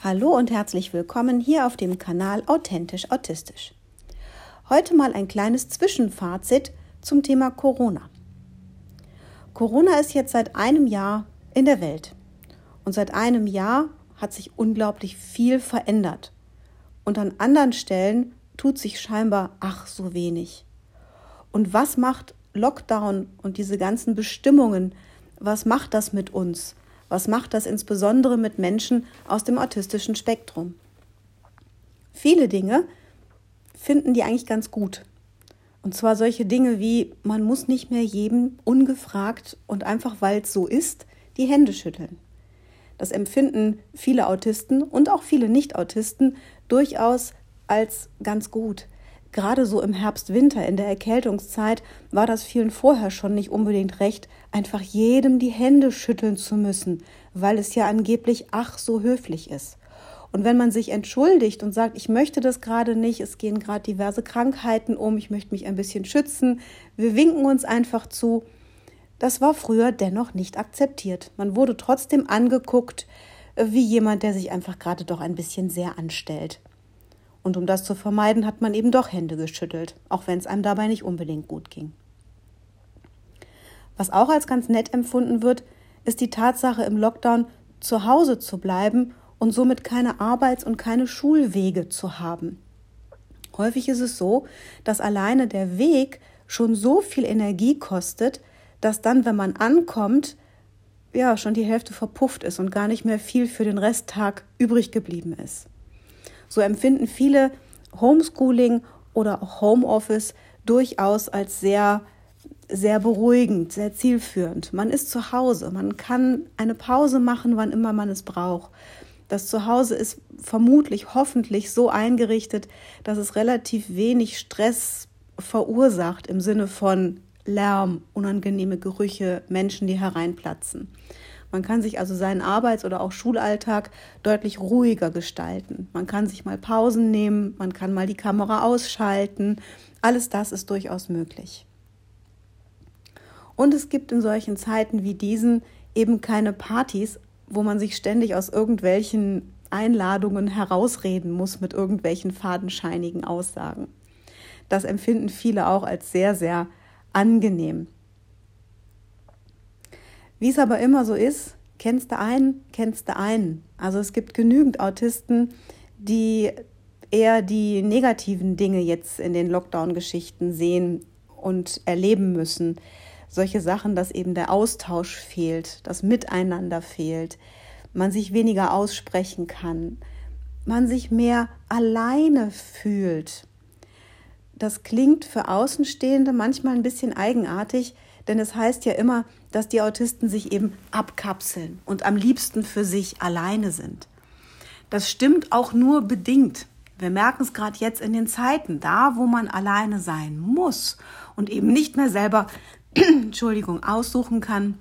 Hallo und herzlich willkommen hier auf dem Kanal Authentisch Autistisch. Heute mal ein kleines Zwischenfazit zum Thema Corona. Corona ist jetzt seit einem Jahr in der Welt und seit einem Jahr hat sich unglaublich viel verändert und an anderen Stellen tut sich scheinbar ach so wenig. Und was macht Lockdown und diese ganzen Bestimmungen, was macht das mit uns? Was macht das insbesondere mit Menschen aus dem autistischen Spektrum? Viele Dinge finden die eigentlich ganz gut. Und zwar solche Dinge wie, man muss nicht mehr jedem ungefragt und einfach weil es so ist, die Hände schütteln. Das empfinden viele Autisten und auch viele Nicht-Autisten durchaus als ganz gut gerade so im Herbst, Winter, in der Erkältungszeit, war das vielen vorher schon nicht unbedingt recht, einfach jedem die Hände schütteln zu müssen, weil es ja angeblich ach so höflich ist. Und wenn man sich entschuldigt und sagt, ich möchte das gerade nicht, es gehen gerade diverse Krankheiten um, ich möchte mich ein bisschen schützen, wir winken uns einfach zu, das war früher dennoch nicht akzeptiert. Man wurde trotzdem angeguckt äh, wie jemand, der sich einfach gerade doch ein bisschen sehr anstellt. Und um das zu vermeiden, hat man eben doch Hände geschüttelt, auch wenn es einem dabei nicht unbedingt gut ging. Was auch als ganz nett empfunden wird, ist die Tatsache, im Lockdown zu Hause zu bleiben und somit keine Arbeits- und keine Schulwege zu haben. Häufig ist es so, dass alleine der Weg schon so viel Energie kostet, dass dann, wenn man ankommt, ja, schon die Hälfte verpufft ist und gar nicht mehr viel für den Resttag übrig geblieben ist. So empfinden viele Homeschooling oder auch Homeoffice durchaus als sehr sehr beruhigend, sehr zielführend. Man ist zu Hause, man kann eine Pause machen, wann immer man es braucht. Das Zuhause ist vermutlich, hoffentlich so eingerichtet, dass es relativ wenig Stress verursacht im Sinne von Lärm, unangenehme Gerüche, Menschen, die hereinplatzen. Man kann sich also seinen Arbeits- oder auch Schulalltag deutlich ruhiger gestalten. Man kann sich mal Pausen nehmen, man kann mal die Kamera ausschalten. Alles das ist durchaus möglich. Und es gibt in solchen Zeiten wie diesen eben keine Partys, wo man sich ständig aus irgendwelchen Einladungen herausreden muss mit irgendwelchen fadenscheinigen Aussagen. Das empfinden viele auch als sehr, sehr angenehm. Wie es aber immer so ist, kennst du einen, kennst du einen. Also es gibt genügend Autisten, die eher die negativen Dinge jetzt in den Lockdown-Geschichten sehen und erleben müssen. Solche Sachen, dass eben der Austausch fehlt, das Miteinander fehlt, man sich weniger aussprechen kann, man sich mehr alleine fühlt. Das klingt für Außenstehende manchmal ein bisschen eigenartig, denn es heißt ja immer, dass die Autisten sich eben abkapseln und am liebsten für sich alleine sind. Das stimmt auch nur bedingt. Wir merken es gerade jetzt in den Zeiten, da wo man alleine sein muss und eben nicht mehr selber, Entschuldigung, aussuchen kann,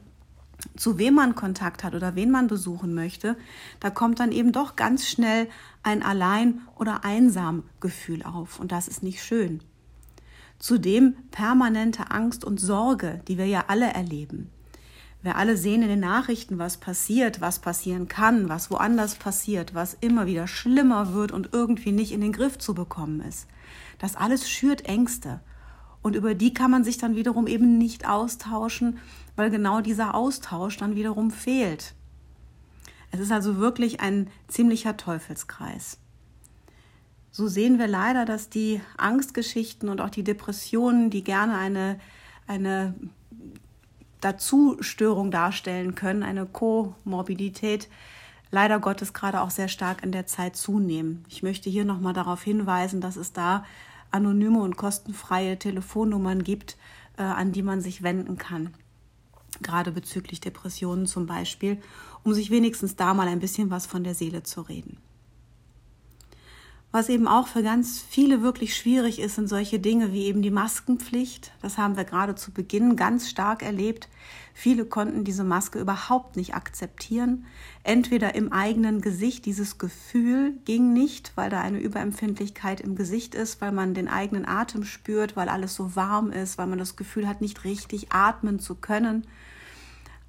zu wem man Kontakt hat oder wen man besuchen möchte, da kommt dann eben doch ganz schnell ein Allein- oder Einsam-Gefühl auf und das ist nicht schön. Zudem permanente Angst und Sorge, die wir ja alle erleben. Wir alle sehen in den Nachrichten, was passiert, was passieren kann, was woanders passiert, was immer wieder schlimmer wird und irgendwie nicht in den Griff zu bekommen ist. Das alles schürt Ängste. Und über die kann man sich dann wiederum eben nicht austauschen, weil genau dieser Austausch dann wiederum fehlt. Es ist also wirklich ein ziemlicher Teufelskreis so sehen wir leider, dass die Angstgeschichten und auch die Depressionen, die gerne eine, eine Dazustörung darstellen können, eine Komorbidität, leider Gottes gerade auch sehr stark in der Zeit zunehmen. Ich möchte hier nochmal darauf hinweisen, dass es da anonyme und kostenfreie Telefonnummern gibt, äh, an die man sich wenden kann. Gerade bezüglich Depressionen zum Beispiel, um sich wenigstens da mal ein bisschen was von der Seele zu reden. Was eben auch für ganz viele wirklich schwierig ist, sind solche Dinge wie eben die Maskenpflicht. Das haben wir gerade zu Beginn ganz stark erlebt. Viele konnten diese Maske überhaupt nicht akzeptieren. Entweder im eigenen Gesicht, dieses Gefühl ging nicht, weil da eine Überempfindlichkeit im Gesicht ist, weil man den eigenen Atem spürt, weil alles so warm ist, weil man das Gefühl hat, nicht richtig atmen zu können.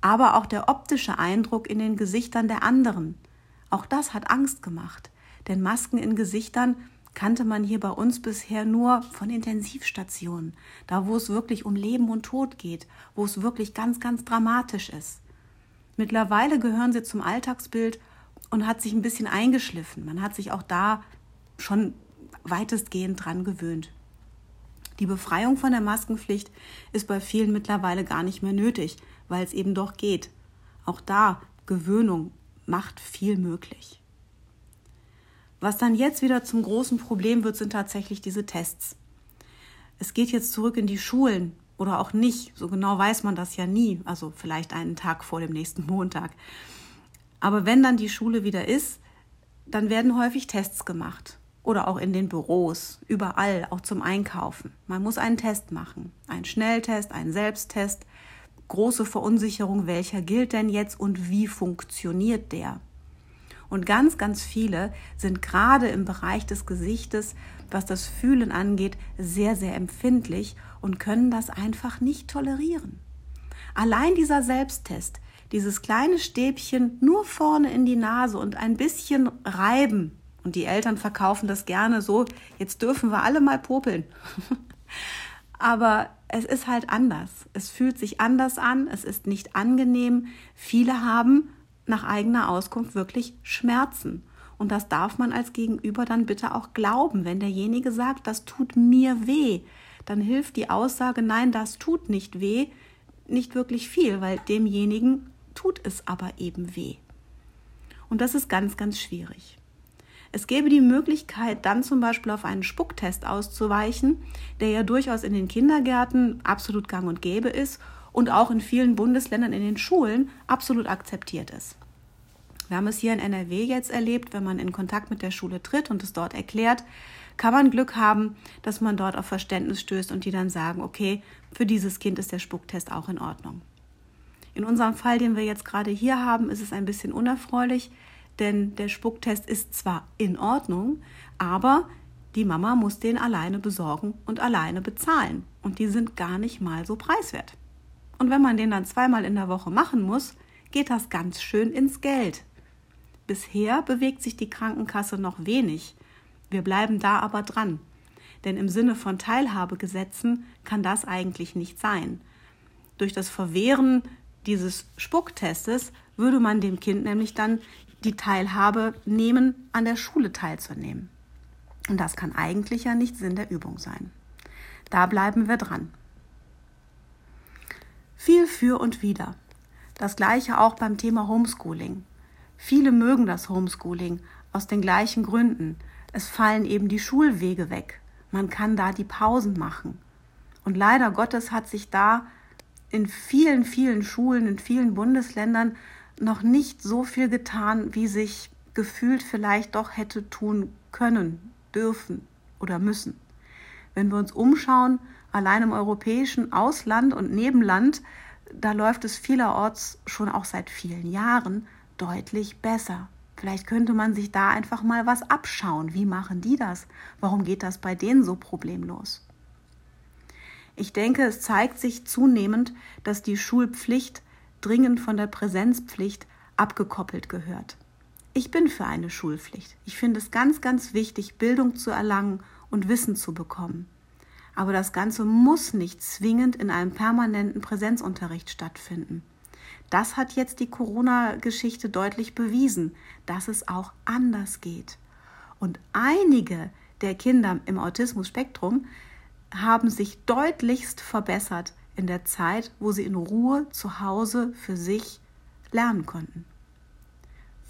Aber auch der optische Eindruck in den Gesichtern der anderen Auch das hat Angst gemacht, denn Masken in Gesichtern kannte man hier bei uns bisher nur von Intensivstationen, da wo es wirklich um Leben und Tod geht, wo es wirklich ganz, ganz dramatisch ist. Mittlerweile gehören sie zum Alltagsbild und hat sich ein bisschen eingeschliffen. Man hat sich auch da schon weitestgehend dran gewöhnt. Die Befreiung von der Maskenpflicht ist bei vielen mittlerweile gar nicht mehr nötig, weil es eben doch geht. Auch da Gewöhnung macht viel möglich. Was dann jetzt wieder zum großen Problem wird, sind tatsächlich diese Tests. Es geht jetzt zurück in die Schulen oder auch nicht. So genau weiß man das ja nie. Also vielleicht einen Tag vor dem nächsten Montag. Aber wenn dann die Schule wieder ist, dann werden häufig Tests gemacht. Oder auch in den Büros, überall, auch zum Einkaufen. Man muss einen Test machen. Ein Schnelltest, einen Selbsttest. Große Verunsicherung, welcher gilt denn jetzt und wie funktioniert der? Und ganz, ganz viele sind gerade im Bereich des Gesichtes, was das Fühlen angeht, sehr, sehr empfindlich und können das einfach nicht tolerieren. Allein dieser Selbsttest, dieses kleine Stäbchen nur vorne in die Nase und ein bisschen reiben, und die Eltern verkaufen das gerne so, jetzt dürfen wir alle mal popeln. Aber es ist halt anders. Es fühlt sich anders an, es ist nicht angenehm. Viele haben nach eigener Auskunft wirklich Schmerzen. Und das darf man als Gegenüber dann bitte auch glauben. Wenn derjenige sagt, das tut mir weh, dann hilft die Aussage, nein, das tut nicht weh, nicht wirklich viel, weil demjenigen tut es aber eben weh. Und das ist ganz, ganz schwierig. Es gäbe die Möglichkeit, dann zum Beispiel auf einen Spucktest auszuweichen, der ja durchaus in den Kindergärten absolut gang und gäbe ist und auch in vielen Bundesländern in den Schulen absolut akzeptiert ist. Wir haben es hier in NRW jetzt erlebt, wenn man in Kontakt mit der Schule tritt und es dort erklärt, kann man Glück haben, dass man dort auf Verständnis stößt und die dann sagen, okay, für dieses Kind ist der Spucktest auch in Ordnung. In unserem Fall, den wir jetzt gerade hier haben, ist es ein bisschen unerfreulich, denn der Spucktest ist zwar in Ordnung, aber die Mama muss den alleine besorgen und alleine bezahlen. Und die sind gar nicht mal so preiswert. Und wenn man den dann zweimal in der Woche machen muss, geht das ganz schön ins Geld. Bisher bewegt sich die Krankenkasse noch wenig. Wir bleiben da aber dran. Denn im Sinne von Teilhabegesetzen kann das eigentlich nicht sein. Durch das Verwehren dieses Spucktestes würde man dem Kind nämlich dann die Teilhabe nehmen, an der Schule teilzunehmen. Und das kann eigentlich ja nicht Sinn der Übung sein. Da bleiben wir dran. Viel für und wider. Das gleiche auch beim Thema Homeschooling. Viele mögen das Homeschooling aus den gleichen Gründen. Es fallen eben die Schulwege weg. Man kann da die Pausen machen. Und leider Gottes hat sich da in vielen, vielen Schulen, in vielen Bundesländern noch nicht so viel getan, wie sich gefühlt vielleicht doch hätte tun können, dürfen oder müssen. Wenn wir uns umschauen, allein im europäischen Ausland und Nebenland, da läuft es vielerorts schon auch seit vielen Jahren deutlich besser. Vielleicht könnte man sich da einfach mal was abschauen. Wie machen die das? Warum geht das bei denen so problemlos? Ich denke, es zeigt sich zunehmend, dass die Schulpflicht dringend von der Präsenzpflicht abgekoppelt gehört. Ich bin für eine Schulpflicht. Ich finde es ganz, ganz wichtig, Bildung zu erlangen und Wissen zu bekommen. Aber das Ganze muss nicht zwingend in einem permanenten Präsenzunterricht stattfinden. Das hat jetzt die Corona-Geschichte deutlich bewiesen, dass es auch anders geht. Und einige der Kinder im Autismus-Spektrum haben sich deutlichst verbessert in der Zeit, wo sie in Ruhe zu Hause für sich lernen konnten.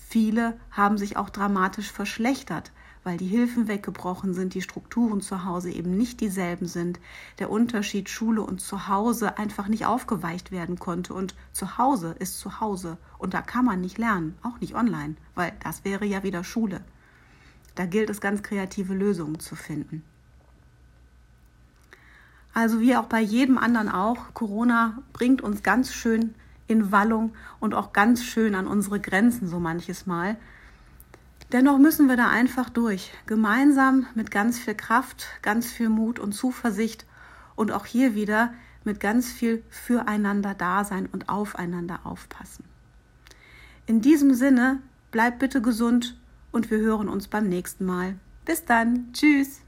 Viele haben sich auch dramatisch verschlechtert, weil die Hilfen weggebrochen sind, die Strukturen zu Hause eben nicht dieselben sind, der Unterschied Schule und Zuhause einfach nicht aufgeweicht werden konnte. Und zu Hause ist zu Hause und da kann man nicht lernen, auch nicht online, weil das wäre ja wieder Schule. Da gilt es ganz kreative Lösungen zu finden. Also wie auch bei jedem anderen auch, Corona bringt uns ganz schön in Wallung und auch ganz schön an unsere Grenzen so manches Mal. Dennoch müssen wir da einfach durch, gemeinsam mit ganz viel Kraft, ganz viel Mut und Zuversicht und auch hier wieder mit ganz viel füreinander Dasein und aufeinander aufpassen. In diesem Sinne bleibt bitte gesund und wir hören uns beim nächsten Mal. Bis dann. Tschüss.